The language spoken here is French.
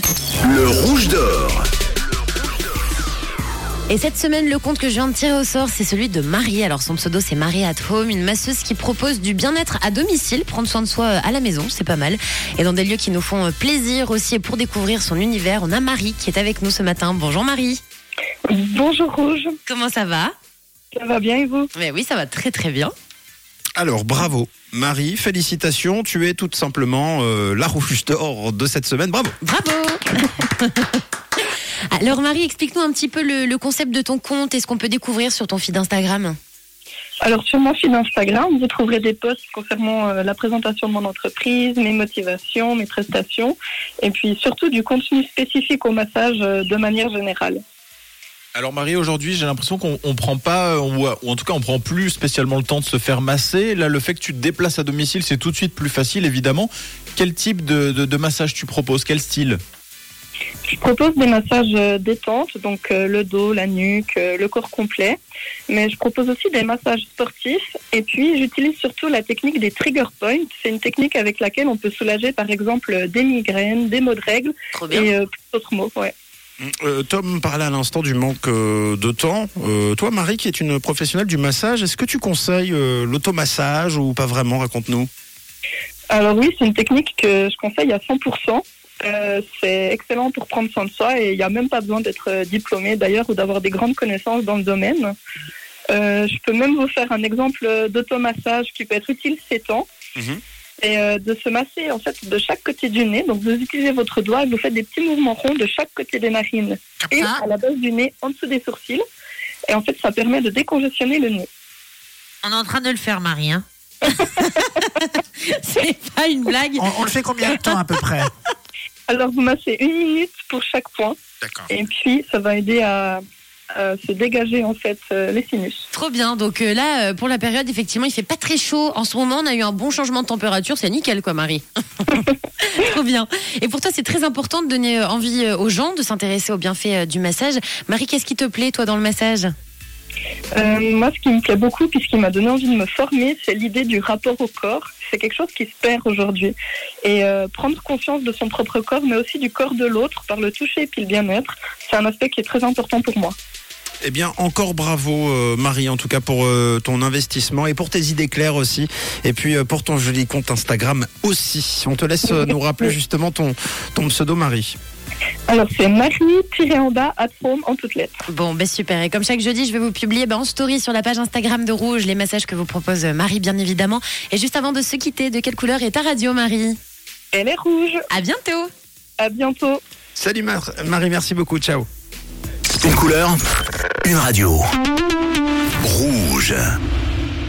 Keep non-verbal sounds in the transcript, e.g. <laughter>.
parti. Le rouge d'or. Et cette semaine, le compte que je viens de tirer au sort, c'est celui de Marie. Alors son pseudo, c'est Marie at Home, une masseuse qui propose du bien-être à domicile, prendre soin de soi euh, à la maison, c'est pas mal. Et dans des lieux qui nous font euh, plaisir aussi. Et pour découvrir son univers, on a Marie qui est avec nous ce matin. Bonjour Marie. Bonjour Rouge, Comment ça va? Ça va bien et vous? Mais oui, ça va très très bien. Alors, bravo. Marie, félicitations. Tu es tout simplement euh, la rouge d'or de cette semaine. Bravo. Bravo <laughs> Alors Marie, explique-nous un petit peu le, le concept de ton compte et ce qu'on peut découvrir sur ton feed Instagram. Alors sur mon fil Instagram, vous trouverez des posts concernant euh, la présentation de mon entreprise, mes motivations, mes prestations, et puis surtout du contenu spécifique au massage euh, de manière générale. Alors Marie, aujourd'hui, j'ai l'impression qu'on on prend pas, ou, ou en tout cas, on prend plus spécialement le temps de se faire masser. Là, le fait que tu te déplaces à domicile, c'est tout de suite plus facile, évidemment. Quel type de, de, de massage tu proposes? Quel style? Je propose des massages euh, détente, donc euh, le dos, la nuque, euh, le corps complet, mais je propose aussi des massages sportifs, et puis j'utilise surtout la technique des trigger points. C'est une technique avec laquelle on peut soulager par exemple des migraines, des maux de règles et euh, d'autres maux. Ouais. Euh, Tom parlait à l'instant du manque euh, de temps. Euh, toi, Marie, qui est une professionnelle du massage, est-ce que tu conseilles l'automassage ou pas vraiment? Raconte-nous. Alors oui, c'est une technique que je conseille à 100%. Euh, c'est excellent pour prendre soin de soi et il n'y a même pas besoin d'être diplômé d'ailleurs ou d'avoir des grandes connaissances dans le domaine. Je peux même vous faire un exemple d'automassage qui peut être utile ces temps. Mhm. Euh, de se masser en fait de chaque côté du nez. Donc vous utilisez votre doigt et vous faites des petits mouvements ronds de chaque côté des narines et ça à la base du nez, en dessous des sourcils. Et en fait, ça permet de décongestionner le nez. On est en train de le faire, Marie. Hein <laughs> C'est pas une blague. On, on le fait combien de temps à peu près? Alors vous massez une minute pour chaque point. D'accord. Et puis, ça va aider à, à se dégager en fait euh, les sinus. Trop bien. Donc euh, là, euh, pour la période, effectivement, il fait pas très chaud. En ce moment, on a eu un bon changement de température. C'est nickel, quoi, Marie. <laughs> Trop bien. Et pour toi, c'est très important de donner euh, envie euh, aux gens de s'intéresser aux bienfaits euh, du massage. Marie, qu'est-ce qui te plaît, toi, dans le massage? Euh, moi, ce qui me plaît beaucoup, puis ce qui m'a donné envie de me former, c'est l'idée du rapport au corps. C'est quelque chose qui se perd aujourd'hui. Et euh, prendre conscience de son propre corps, mais aussi du corps de l'autre par le toucher et puis le bien-être, c'est un aspect qui est très important pour moi. Eh bien, encore bravo, euh, Marie, en tout cas pour euh, ton investissement et pour tes idées claires aussi. Et puis euh, pour ton joli compte Instagram aussi. On te laisse euh, nous rappeler justement ton, ton pseudo, Marie. Alors, c'est Marie-en-bas at home en toutes lettres. Bon, ben super. Et comme chaque jeudi, je vais vous publier ben, en story sur la page Instagram de Rouge les messages que vous propose Marie, bien évidemment. Et juste avant de se quitter, de quelle couleur est ta radio, Marie? Elle est rouge. À bientôt À bientôt. Salut Mar- Marie, merci beaucoup. Ciao. Une couleur, une radio. Rouge.